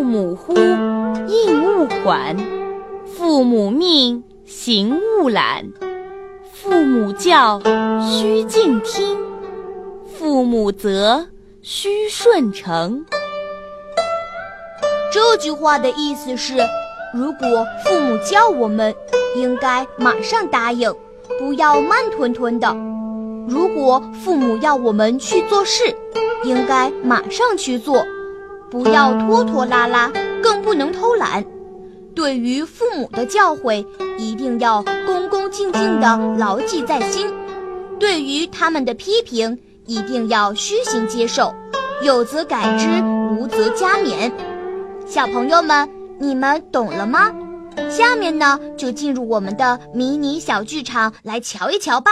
父母呼，应勿缓；父母命，行勿懒；父母教，须敬听；父母责，须顺承。这句话的意思是：如果父母叫我们，应该马上答应，不要慢吞吞的；如果父母要我们去做事，应该马上去做。不要拖拖拉拉，更不能偷懒。对于父母的教诲，一定要恭恭敬敬地牢记在心；对于他们的批评，一定要虚心接受，有则改之，无则加勉。小朋友们，你们懂了吗？下面呢，就进入我们的迷你小剧场来瞧一瞧吧。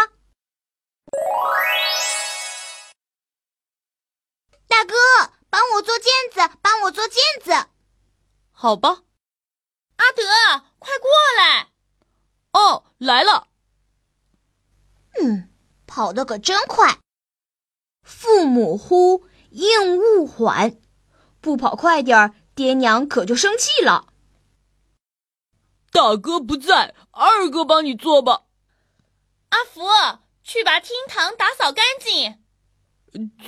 好吧，阿德，快过来！哦，来了。嗯，跑得可真快。父母呼，应勿缓。不跑快点儿，爹娘可就生气了。大哥不在，二哥帮你做吧。阿福，去把厅堂打扫干净。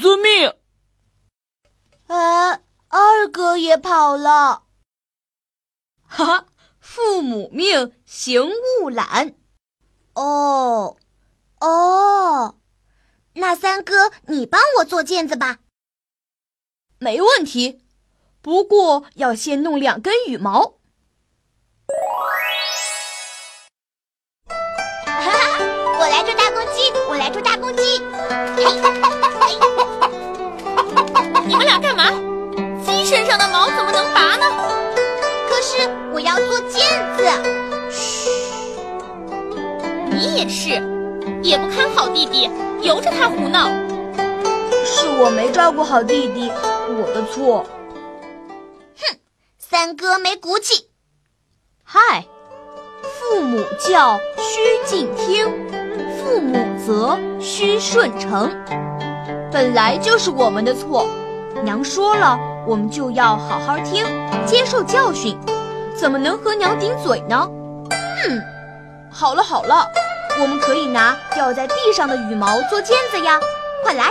遵命。呃，二哥也跑了。哈哈，父母命，行勿懒。哦，哦，那三哥，你帮我做毽子吧。没问题，不过要先弄两根羽毛。哈哈，我来捉大公鸡，我来捉大公鸡。你们俩干嘛？鸡身上的毛怎么能我要做毽子。嘘，你也是，也不看好弟弟，由着他胡闹。是我没照顾好弟弟，我的错。哼，三哥没骨气。嗨，父母教，须敬听；父母责，须顺承。本来就是我们的错。娘说了，我们就要好好听，接受教训，怎么能和娘顶嘴呢？嗯，好了好了，我们可以拿掉在地上的羽毛做毽子呀，快来！